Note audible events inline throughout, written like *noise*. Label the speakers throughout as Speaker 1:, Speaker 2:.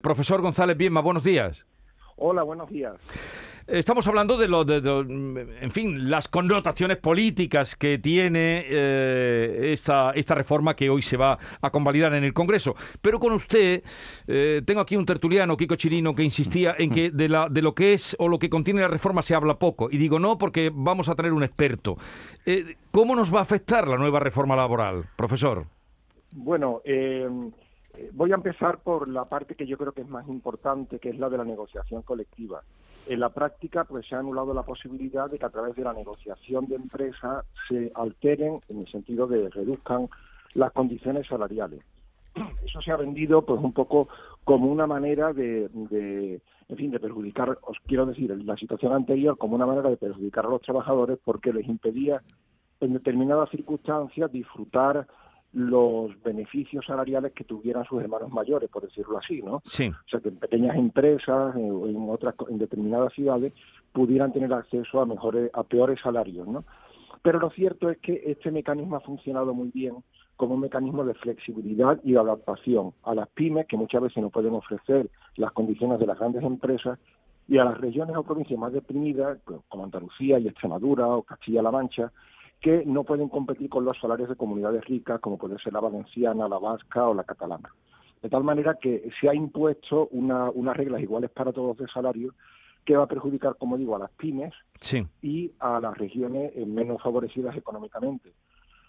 Speaker 1: Profesor González Bienma, buenos días.
Speaker 2: Hola, buenos días.
Speaker 1: Estamos hablando de lo de, en fin, las connotaciones políticas que tiene eh, esta, esta reforma que hoy se va a convalidar en el Congreso. Pero con usted, eh, tengo aquí un tertuliano, Kiko Chirino, que insistía en que de, la, de lo que es o lo que contiene la reforma se habla poco. Y digo no porque vamos a tener un experto. Eh, ¿Cómo nos va a afectar la nueva reforma laboral, profesor?
Speaker 2: Bueno, Voy a empezar por la parte que yo creo que es más importante, que es la de la negociación colectiva. En la práctica, pues se ha anulado la posibilidad de que a través de la negociación de empresa se alteren, en el sentido de reduzcan las condiciones salariales. *clears throat* Eso se ha vendido, pues, un poco como una manera de, de en fin, de perjudicar, os quiero decir, la situación anterior como una manera de perjudicar a los trabajadores porque les impedía en determinadas circunstancias disfrutar los beneficios salariales que tuvieran sus hermanos mayores, por decirlo así, ¿no?
Speaker 1: Sí.
Speaker 2: O sea, que en pequeñas empresas o en otras en determinadas ciudades pudieran tener acceso a mejores a peores salarios, ¿no? Pero lo cierto es que este mecanismo ha funcionado muy bien como un mecanismo de flexibilidad y de adaptación a las pymes que muchas veces no pueden ofrecer las condiciones de las grandes empresas y a las regiones o provincias más deprimidas como Andalucía y Extremadura o Castilla-La Mancha que no pueden competir con los salarios de comunidades ricas como puede ser la valenciana, la vasca o la catalana. De tal manera que se ha impuesto una, unas reglas iguales para todos de salario que va a perjudicar, como digo, a las pymes y a las regiones menos favorecidas económicamente.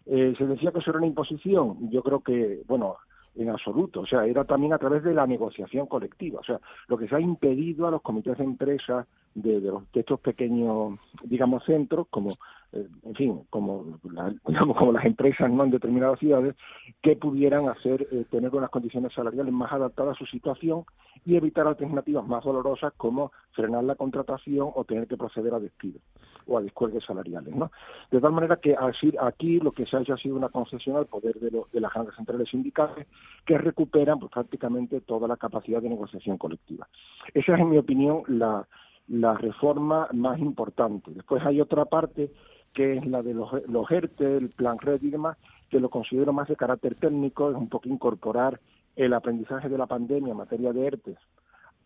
Speaker 2: Eh, se decía que eso era una imposición. Yo creo que, bueno, en absoluto. O sea, era también a través de la negociación colectiva. O sea, lo que se ha impedido a los comités de empresa de, de, los, de estos pequeños, digamos, centros, como en fin, como, *laughs* digamos, como las empresas no en determinadas ciudades, que pudieran hacer, eh, tener unas condiciones salariales más adaptadas a su situación y evitar alternativas más dolorosas como frenar la contratación o tener que proceder a despidos o a descuelgues salariales. ¿no? De tal manera que así, aquí lo que se ha hecho ha sido una concesión al poder de, de las grandes centrales sindicales que recuperan pues, prácticamente toda la capacidad de negociación colectiva. Esa es, en mi opinión, la, la reforma más importante. Después hay otra parte que es la de los, los ERTE, el plan RED y demás, que lo considero más de carácter técnico, es un poco incorporar el aprendizaje de la pandemia en materia de ERTE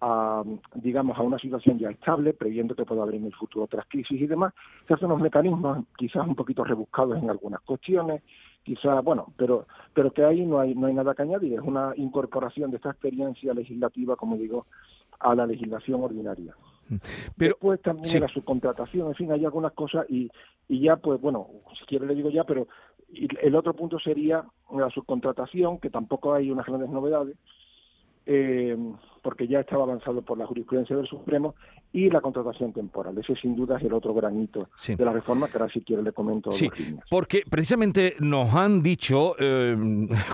Speaker 2: a, digamos, a una situación ya estable, previendo que pueda haber en el futuro otras crisis y demás. Se hacen unos mecanismos quizás un poquito rebuscados en algunas cuestiones, quizás, bueno, pero, pero que ahí no hay, no hay nada que añadir, es una incorporación de esta experiencia legislativa, como digo, a la legislación ordinaria. Pero, Después también la subcontratación, en fin, hay algunas cosas y, y ya, pues bueno, si quiere le digo ya, pero el otro punto sería la subcontratación, que tampoco hay unas grandes novedades, eh, porque ya estaba avanzado por la jurisprudencia del Supremo, y la contratación temporal. Ese sin duda es el otro granito de la reforma, que ahora si quiere le comento.
Speaker 1: Sí, porque precisamente nos han dicho, eh,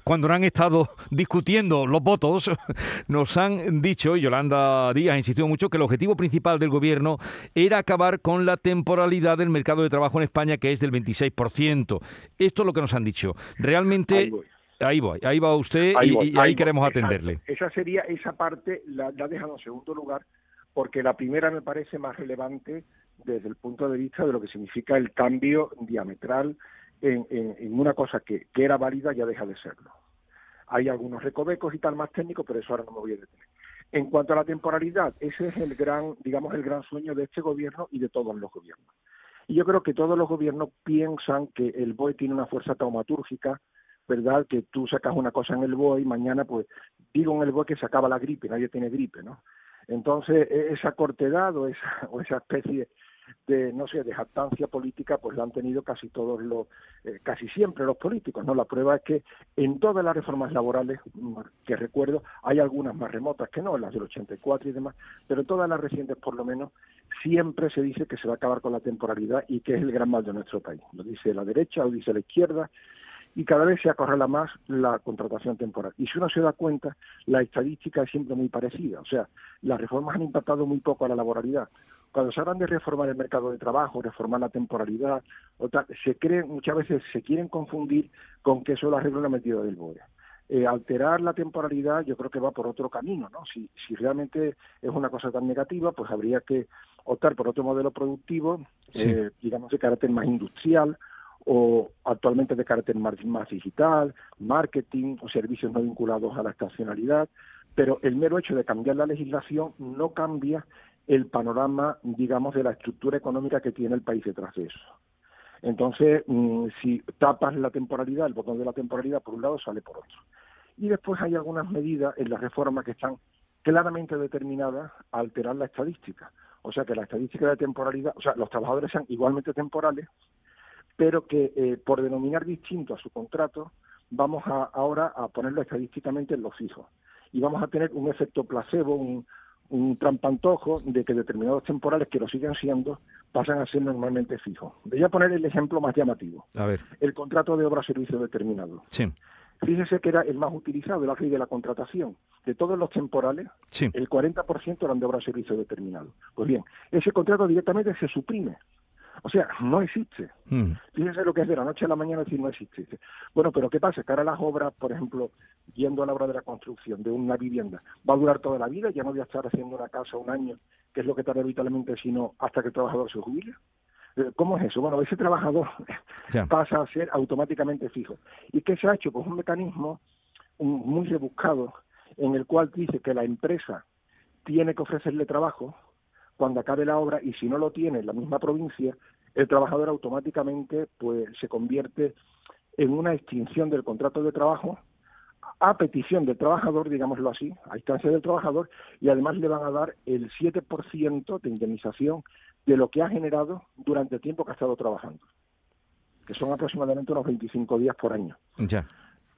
Speaker 1: cuando han estado discutiendo los votos, *laughs* nos han dicho, y Yolanda Díaz ha insistido mucho, que el objetivo principal del gobierno era acabar con la temporalidad del mercado de trabajo en España, que es del 26%. Esto es lo que nos han dicho. Realmente... Ahí voy, ahí va usted y, ahí, queremos atenderle.
Speaker 2: Esa sería, esa parte la, la ha dejado en segundo lugar porque la primera me parece más relevante desde el punto de vista de lo que significa el cambio diametral en, en, una cosa que, que, era válida ya deja de serlo. Hay algunos recovecos y tal más técnicos, pero eso ahora no me voy a detener. En cuanto a la temporalidad, ese es el gran, digamos, el gran sueño de este gobierno y de todos los gobiernos. Y yo creo que todos los gobiernos piensan que el BOE tiene una fuerza taumatúrgica, ¿verdad? Que tú sacas una cosa en el BOE y mañana, pues, digo en el BOE que se acaba la gripe, nadie tiene gripe, ¿no? Entonces, e, esa cortedad o esa, *laughs* o esa especie de, no sé, de jactancia política, pues la han tenido casi todos los, eh, casi siempre los políticos, ¿no? La prueba es que en todas las reformas laborales mm, que recuerdo, hay algunas más remotas que no, las del 84 y demás, pero todas las recientes por lo menos, siempre se dice que se va a acabar con la temporalidad y que es el gran mal de nuestro país. Lo dice la derecha, lo dice la izquierda, y cada vez se acorrala más la contratación temporal. Y si uno se da cuenta, la estadística es siempre muy parecida. O sea, las reformas han impactado muy poco a la laboralidad. Cuando se hablan de reformar el mercado de trabajo, reformar la temporalidad, o se creen, muchas veces se quieren confundir con que eso lo arregla una medida del BOE. Eh, alterar la temporalidad yo creo que va por otro camino, ¿no? Si, si realmente es una cosa tan negativa, pues habría que optar por otro modelo productivo, eh, digamos de carácter más industrial, o actualmente de carácter más, digital, marketing o servicios no vinculados a la estacionalidad, pero el mero hecho de cambiar la legislación no cambia el panorama, digamos, de la estructura económica que tiene el país detrás de eso. Entonces, mm, si tapas la temporalidad, el botón de la temporalidad por un lado sale por otro. Y después hay algunas medidas en la reforma que están claramente determinadas a alterar la estadística. O sea, que la estadística de temporalidad, o sea, los trabajadores sean igualmente temporales, pero que eh, por denominar distinto a su contrato, vamos a, ahora a ponerlo estadísticamente en los fijos. Y vamos a tener un efecto placebo, un, un trampantojo de que determinados temporales que lo siguen siendo pasan a ser normalmente fijos. Voy a poner el ejemplo más llamativo.
Speaker 1: A ver.
Speaker 2: El contrato de obra servicio determinado.
Speaker 1: Sí.
Speaker 2: Fíjese que era el más utilizado, la ley de la contratación. De todos los temporales, el 40% eran de obra servicio determinado. Pues bien, ese contrato directamente se suprime. O sea, no existe. Mm. Fíjense lo que es de la noche a la mañana decir no existe. Bueno, pero ¿qué pasa? Que ahora las obras, por ejemplo, yendo a la obra de la construcción de una vivienda, va a durar toda la vida, ya no voy a estar haciendo una casa un año, que es lo que tarda habitualmente, sino hasta que el trabajador se jubile. Eh, ¿Cómo es eso? Bueno, ese trabajador *laughs* pasa a ser automáticamente fijo. ¿Y qué se ha hecho? Pues un mecanismo muy rebuscado en el cual dice que la empresa tiene que ofrecerle trabajo cuando acabe la obra y si no lo tiene en la misma provincia, el trabajador automáticamente pues se convierte en una extinción del contrato de trabajo a petición del trabajador, digámoslo así, a instancia del trabajador, y además le van a dar el 7% de indemnización de lo que ha generado durante el tiempo que ha estado trabajando, que son aproximadamente unos 25 días por año.
Speaker 1: Ya.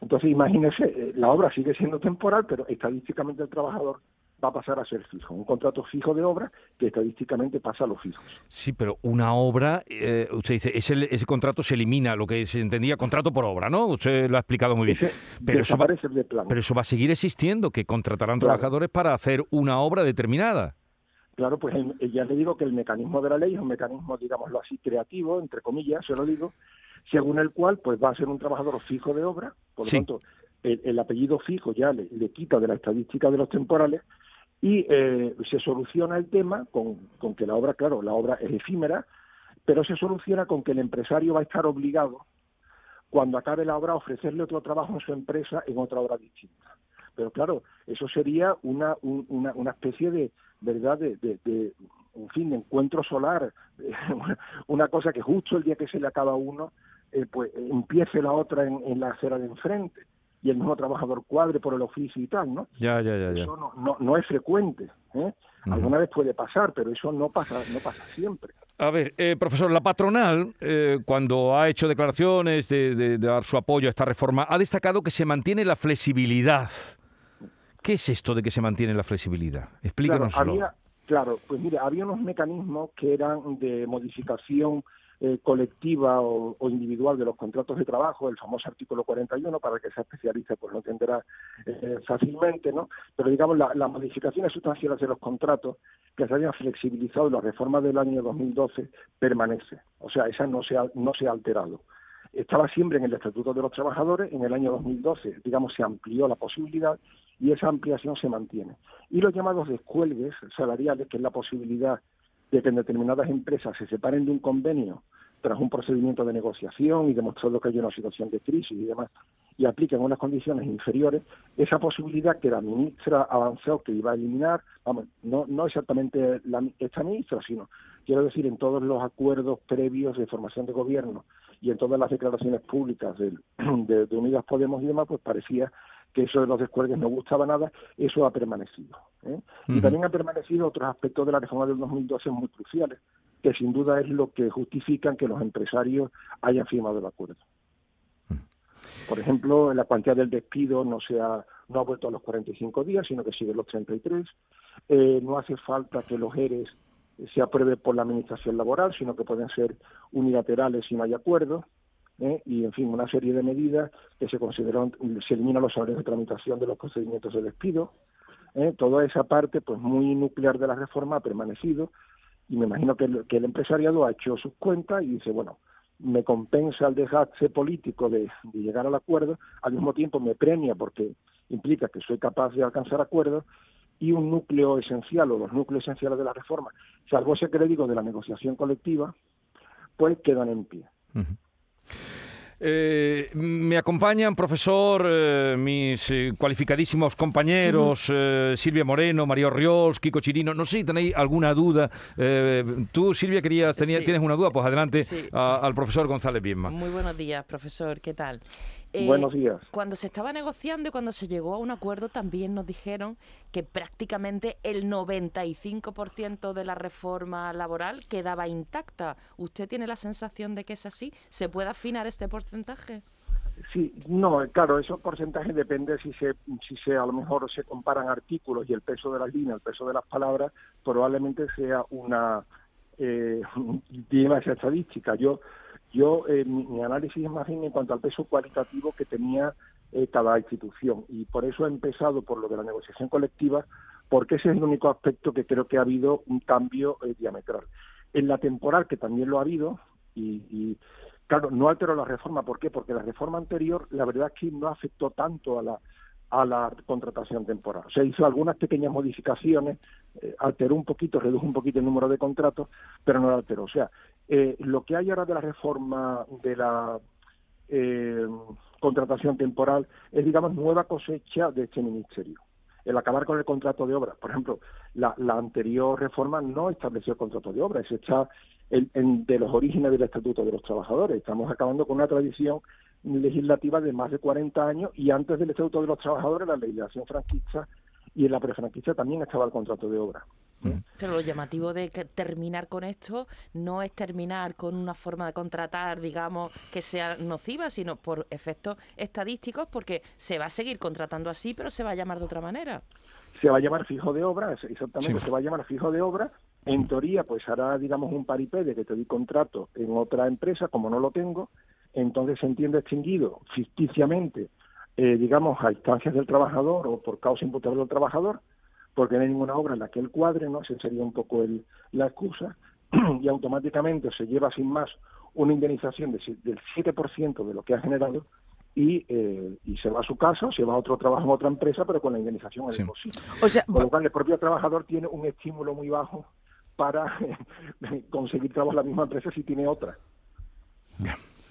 Speaker 2: Entonces, imagínese, eh, la obra sigue siendo temporal, pero estadísticamente el trabajador va a pasar a ser fijo, un contrato fijo de obra que estadísticamente pasa a los fijos.
Speaker 1: Sí, pero una obra, eh, usted dice, ese, ese contrato se elimina, lo que se entendía contrato por obra, ¿no? Usted lo ha explicado muy bien. pero, eso va, pero eso va a seguir existiendo, que contratarán trabajadores para hacer una obra determinada.
Speaker 2: Claro, pues ya le digo que el mecanismo de la ley es un mecanismo, digámoslo así, creativo, entre comillas, se lo digo, según el cual pues va a ser un trabajador fijo de obra, por lo tanto, el, apellido fijo ya le, le, quita de la estadística de los temporales y eh, se soluciona el tema con, que la obra, claro, la obra es efímera, pero se soluciona con que el empresario va a estar obligado, cuando acabe la obra, a ofrecerle otro trabajo en su empresa en otra obra distinta. Pero claro, eso sería una, una, una especie de, ¿verdad?, de, de, en fin, de encuentro solar, *laughs* una cosa que justo el día que se le acaba uno, eh, pues empiece la otra en, en la acera de enfrente y el mismo trabajador cuadre por el oficio y tal, ¿no?
Speaker 1: Ya, ya, ya.
Speaker 2: Eso no, no, no es frecuente. ¿eh? Alguna vez puede pasar, pero eso no pasa, no pasa siempre.
Speaker 1: A ver, eh, profesor, la patronal, eh, cuando ha hecho declaraciones de, dar su apoyo a esta reforma, ha destacado que se mantiene la flexibilidad. ¿Qué es esto de que se mantiene la flexibilidad? Explícanoslo.
Speaker 2: Claro, claro, pues mire, había unos mecanismos que eran de modificación eh, colectiva o, individual de los contratos de trabajo, el famoso artículo 41, para que sea especialista pues lo entenderá eh, fácilmente, ¿no? Pero digamos, las modificaciones sustanciales de los contratos que se hayan flexibilizado en la reforma del año 2012 permanece, o sea, esa no se ha, no se ha alterado. Estaba siempre en el Estatuto de los Trabajadores, en el año 2012, digamos, se amplió la posibilidad y esa ampliación se mantiene. Y los llamados descuelgues salariales, que es la posibilidad de que en determinadas empresas se separen de un convenio tras un procedimiento de negociación y demostrando que hay una situación de crisis y demás, y apliquen unas condiciones inferiores, esa posibilidad que la ministra avanzó que iba a eliminar, vamos, no, no exactamente la, esta ministra, sino, quiero decir, en todos los acuerdos previos de formación de gobierno y en todas las declaraciones públicas *clears throat* de, de Unidas Podemos y demás, pues parecía que eso de los descuelgues no gustaba nada, eso ha permanecido. ¿eh? Y también ha permanecido otros aspectos de la reforma del 2012 muy cruciales, que sin duda es lo que justifican que los empresarios hayan firmado el acuerdo. Por ejemplo, la cuantía del despido no se ha, no ha vuelto a los 45 días, sino que sigue los 33. Eh, no hace falta que los ERES se apruebe por la Administración Laboral, sino que pueden ser unilaterales si no hay acuerdo. ¿Eh? y en fin una serie de medidas que se consideran se eliminan los horarios de tramitación de los procedimientos de despido ¿eh? toda esa parte pues muy nuclear de la reforma ha permanecido y me imagino que el, empresariado ha hecho sus cuentas y dice bueno me compensa el dejarse político de, llegar al acuerdo al mismo tiempo me premia porque implica que soy capaz de alcanzar acuerdos y un núcleo esencial o los núcleos esenciales de la reforma, salvo ese crédito de la negociación colectiva, pues quedan en pie.
Speaker 1: Eh, me acompañan, profesor, eh, mis eh, cualificadísimos compañeros, eh, Silvia Moreno, Mario Riols, Kiko Chirino. No sé si tenéis alguna duda. Eh, tú, Silvia, querías, tenía-
Speaker 3: Sí.
Speaker 1: tienes una duda, pues adelante
Speaker 3: Sí.
Speaker 1: a- al profesor González Biesma.
Speaker 3: Muy buenos días, profesor. ¿Qué tal? Eh,
Speaker 2: Buenos días.
Speaker 3: Cuando se estaba negociando y cuando se llegó a un acuerdo, también nos dijeron que prácticamente el 95% de la reforma laboral quedaba intacta. ¿Usted tiene la sensación de que es así? ¿Se puede afinar este porcentaje?
Speaker 2: Sí, no, claro, esos porcentajes depende si se, si se a lo mejor se comparan artículos y el peso de las líneas, el peso de las palabras, probablemente sea una eh, *laughs* esa estadística. Yo, yo eh, mi, análisis es más bien en cuanto al peso cualitativo que tenía eh, cada institución y por eso he empezado por lo de la negociación colectiva, porque ese es el único aspecto que creo que ha habido un cambio eh, diametral. En la temporal, que también lo ha habido, y, y Claro, no alteró la reforma. ¿Por qué? Porque la reforma anterior, la verdad es que no afectó tanto a la a la contratación temporal. Se hizo algunas pequeñas modificaciones, eh, alteró un poquito, redujo un poquito el número de contratos, pero no lo alteró. O sea, eh, lo que hay ahora de la reforma de la eh, contratación temporal es, digamos, nueva cosecha de este ministerio. El acabar con el contrato de obra. Por ejemplo, la, anterior reforma no estableció el contrato de obra, es hecha el- en- de los orígenes del Estatuto de los Trabajadores. Estamos acabando con una tradición legislativa de más de 40 años y antes del Estatuto de los Trabajadores, la legislación franquista y en la prefranquista también estaba el contrato de obra.
Speaker 3: Pero lo llamativo de que terminar con esto no es terminar con una forma de contratar, digamos, que sea nociva, sino por efectos estadísticos, porque se va a seguir contratando así, pero se va a llamar de otra manera.
Speaker 2: se va a llamar fijo de obra, exactamente,
Speaker 1: Sí.
Speaker 2: se va a llamar fijo de obra. En teoría, pues hará, digamos, un paripé de que te di contrato en otra empresa, como no lo tengo, entonces se entiende extinguido ficticiamente, eh, digamos, a instancias del trabajador o por causa imputable al trabajador, porque no hay ninguna obra en la que él cuadre, ¿no? Esa sería un poco el, la excusa, *clears throat* y automáticamente se lleva sin más una indemnización de si- del 7% de lo que ha generado y, eh, y se va a su casa, o se va a otro trabajo en otra empresa, pero con la indemnización
Speaker 1: Sí.
Speaker 2: bolsillo.
Speaker 4: O sea,
Speaker 2: Con lo cual, el propio trabajador tiene un estímulo muy bajo para *laughs* conseguir trabajo en la misma empresa si tiene otra.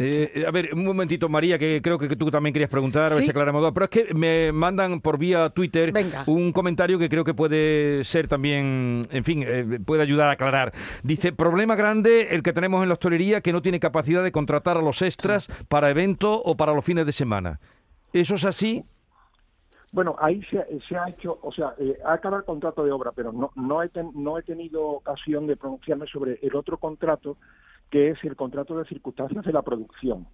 Speaker 1: Eh, a ver, un momentito, María, que creo que tú también querías preguntar, a ver
Speaker 4: Sí.
Speaker 1: si aclaramos dudas, pero es que me mandan por vía Twitter
Speaker 4: Venga.
Speaker 1: un comentario que creo que puede ser también, en fin, eh, puede ayudar a aclarar. Dice, problema grande el que tenemos en la hostelería que no tiene capacidad de contratar a los extras para eventos o para los fines de semana. ¿Eso es así?
Speaker 2: Bueno, ahí se, se ha hecho, o sea, eh, ha acabado el contrato de obra, pero no, no, he ten- no he tenido ocasión de pronunciarme sobre el otro contrato, que es el contrato de circunstancias de la producción,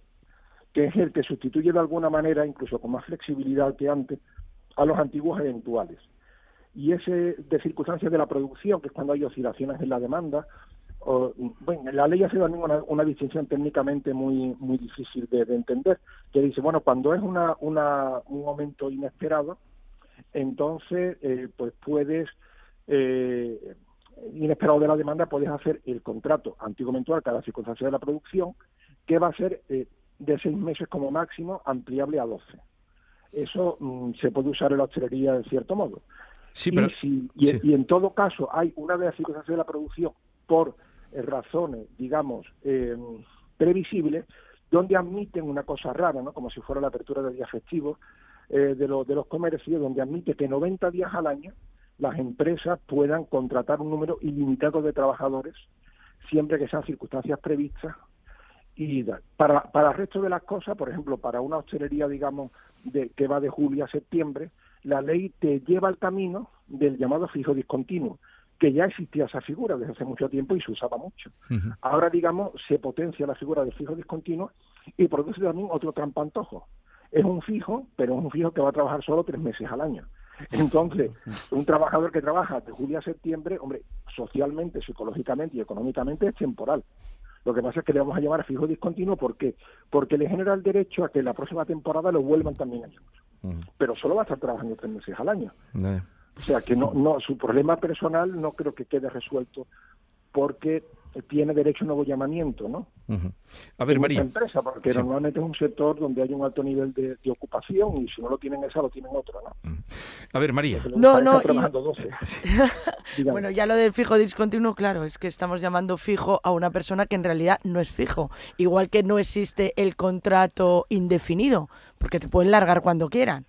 Speaker 2: que es el que sustituye de alguna manera, incluso con más flexibilidad que antes, a los antiguos eventuales. Y ese de circunstancias de la producción, que es cuando hay oscilaciones en la demanda, bueno, la ley hace también una, distinción técnicamente muy muy difícil de, de entender, que dice, bueno, cuando es una, una, un aumento inesperado, entonces eh, pues puedes, eh, inesperado de la demanda, puedes hacer el contrato antiguo eventual cada circunstancia de la producción, que va a ser eh, de seis meses como máximo, ampliable a doce. Eso mm, se puede usar en la hostelería de cierto modo.
Speaker 1: Sí,
Speaker 2: Y
Speaker 1: pero...
Speaker 2: si- y,
Speaker 1: sí.
Speaker 2: y en todo caso hay una de las circunstancias de la producción por eh, razones, digamos, eh, previsibles, donde admiten una cosa rara, ¿no? como si fuera la apertura de días festivos eh, de, los de los comercios, donde admite que 90 días al año las empresas puedan contratar un número ilimitado de trabajadores, siempre que sean circunstancias previstas. Y para, para el resto de las cosas, por ejemplo, para una hostelería, digamos, de, que va de julio a septiembre, la ley te lleva al camino del llamado fijo discontinuo, que ya existía esa figura desde hace mucho tiempo y se usaba mucho. Ahora, digamos, se potencia la figura del fijo discontinuo y produce también otro trampantojo. Es un fijo, pero es un fijo que va a trabajar solo tres meses al año. Entonces, un trabajador que trabaja de julio a septiembre, hombre, socialmente, psicológicamente y económicamente es temporal. Lo que pasa es que le vamos a llamar fijo discontinuo, ¿por qué? Porque le genera el derecho a que la próxima temporada lo vuelvan también a llamar. Pero solo va a estar trabajando tres meses al año. O sea que no, no, su problema personal no creo que quede resuelto porque tiene derecho a un nuevo llamamiento, ¿no?
Speaker 1: A ver, María.
Speaker 2: empresa, porque normalmente es un sector donde hay un alto nivel de, ocupación y si no lo tienen esa, lo tienen otra, ¿no?
Speaker 1: A ver, María.
Speaker 4: No, no. *laughs* *laughs* bueno, ya lo del fijo discontinuo, claro, es que estamos llamando fijo a una persona que en realidad no es fijo. Igual que no existe el contrato indefinido, porque te pueden largar cuando quieran.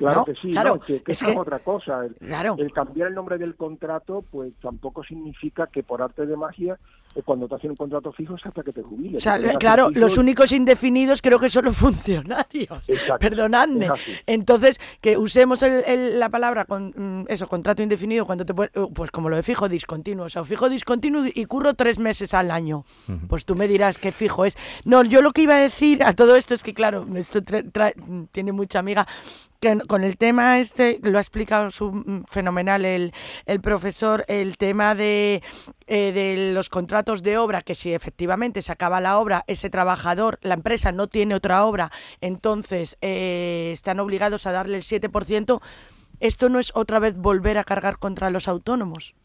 Speaker 2: Claro que sí, claro, que, es, otra cosa. El, cambiar el nombre del contrato, pues tampoco significa que por arte de magia, eh, cuando te hacen un contrato fijo es hasta que te jubiles.
Speaker 4: claro, los únicos indefinidos creo que son los *laughs* funcionarios. Perdonadme. Entonces, que usemos la palabra con mm, eso, contrato indefinido, cuando te uh, pues como lo de fijo discontinuo, o sea, fijo discontinuo y curro tres meses al año. Pues tú me dirás qué fijo es. No, yo lo que iba a decir a todo esto es que, claro, esto tiene mucha amiga con el tema este, lo ha explicado mm, fenomenal el, el, profesor, el tema de, eh, de los contratos de obra, que si efectivamente se acaba la obra, ese trabajador, la empresa no tiene otra obra, entonces eh, están obligados a darle el 7%. ¿Esto no es otra vez volver a cargar contra los autónomos?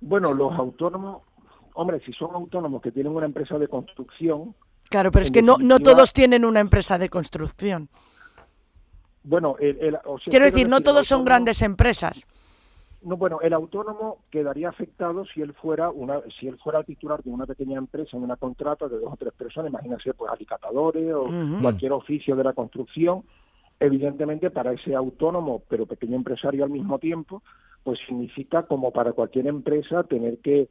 Speaker 2: Bueno, los autónomos, hombre, si son autónomos que tienen una empresa de construcción.
Speaker 4: Claro, pero es que no, no todos tienen una empresa de construcción.
Speaker 2: Bueno,
Speaker 4: quiero decir, no todos son grandes empresas.
Speaker 2: No, bueno, el autónomo quedaría afectado si él fuera una, si él fuera titular de una pequeña empresa en una contrata de dos o tres personas, imagínense, pues alicatadores o cualquier oficio de la construcción. Evidentemente, para ese autónomo, pero pequeño empresario al mismo tiempo, pues significa como para cualquier empresa tener que,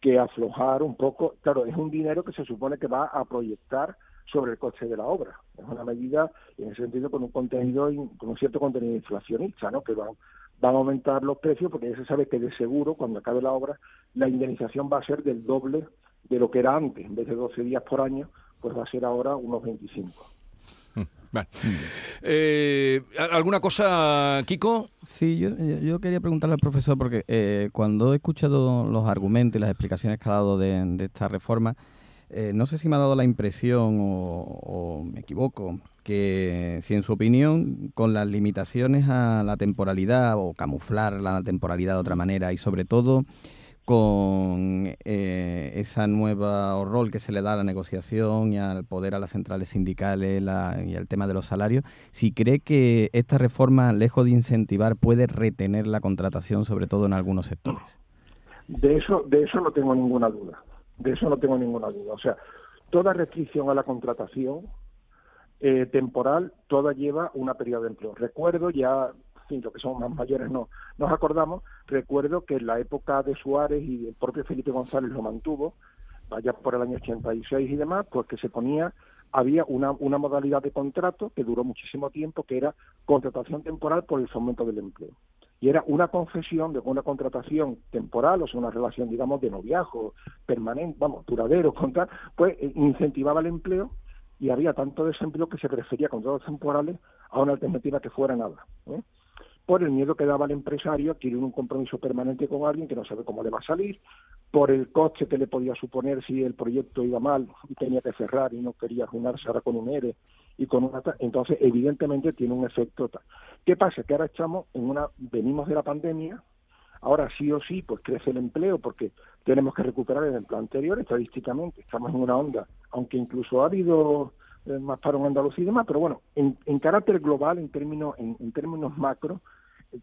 Speaker 2: que aflojar un poco. Claro, es un dinero que se supone que va a proyectar sobre el coste de la obra. Es una medida, en ese sentido, con un contenido, con un cierto contenido inflacionista, ¿no? Que van, van a aumentar los precios porque ya se sabe que de seguro, cuando acabe la obra, la indemnización va a ser del doble de lo que era antes. En vez de 12 días por año, pues va a ser ahora unos 25.
Speaker 1: Mm, eh, ¿Alguna cosa, Kiko?
Speaker 5: Sí, yo, yo, quería preguntarle al profesor, porque eh, cuando he escuchado los argumentos y las explicaciones que ha dado de, de esta reforma, eh, no sé si me ha dado la impresión o, me equivoco, que si en su opinión, con las limitaciones a la temporalidad o camuflar la temporalidad de otra manera y sobre todo con eh, esa nueva rol que se le da a la negociación y al poder a las centrales sindicales y al tema de los salarios, si cree que esta reforma, lejos de incentivar, puede retener la contratación, sobre todo en algunos sectores.
Speaker 2: De eso, de eso no tengo ninguna duda. De eso no tengo ninguna duda. O sea, toda restricción a la contratación eh, temporal, toda lleva una periodo de empleo. Recuerdo ya, que somos más mayores no nos acordamos, recuerdo que en la época de Suárez y el propio Felipe González lo mantuvo, vaya por el año 86 y demás, pues que se ponía había una, una modalidad de contrato que duró muchísimo tiempo, que era contratación temporal por el fomento del empleo y era una concesión de una contratación temporal, o sea, una relación, digamos, de noviajo permanente, vamos, duradero, contra, pues eh, incentivaba el empleo y había tanto desempleo que se prefería contratos temporales a una alternativa que fuera nada. ¿eh? Por el miedo que daba el empresario adquirir un compromiso permanente con alguien que no sabe cómo le va a salir, por el coste que le podía suponer si el proyecto iba mal y tenía que cerrar y no quería juntarse ahora con un ERE y con una entonces evidentemente tiene un efecto tal. ¿Qué pasa? Que ahora estamos en una venimos de la pandemia, ahora sí o sí pues crece el empleo porque tenemos que recuperar el empleo anterior estadísticamente, estamos en una onda, aunque incluso ha habido eh, más paro en Andalucía y demás, pero bueno, en, en carácter global, en términos en, términos macro,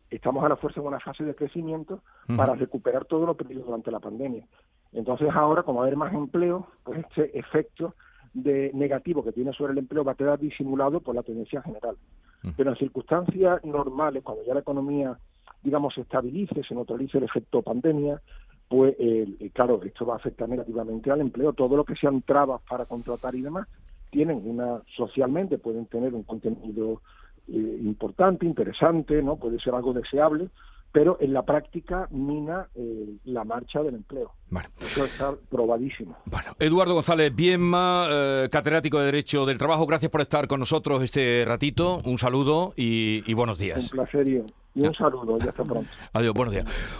Speaker 2: estamos a la fuerza en una fase de crecimiento para recuperar todo lo perdido durante la pandemia. Entonces ahora, como va a haber más empleo, pues este efecto de negativo que tiene sobre el empleo va a quedar disimulado por la tendencia general. Mm. Pero en circunstancias normales, cuando ya la economía, digamos, se estabilice, se neutralice el efecto pandemia, pues eh, claro, esto va a afectar negativamente al empleo. Todo lo que sean trabas para contratar y demás, tienen una, socialmente pueden tener un contenido eh, importante, interesante, ¿no? Puede ser algo deseable, pero en la práctica mina eh, la marcha del empleo. Eso está probadísimo.
Speaker 1: Bueno, Eduardo González Bienma, eh, catedrático de Derecho del Trabajo, gracias por estar con nosotros este ratito. Un saludo y, buenos días.
Speaker 2: Un placer y, un saludo y hasta pronto.
Speaker 1: Adiós, buenos días.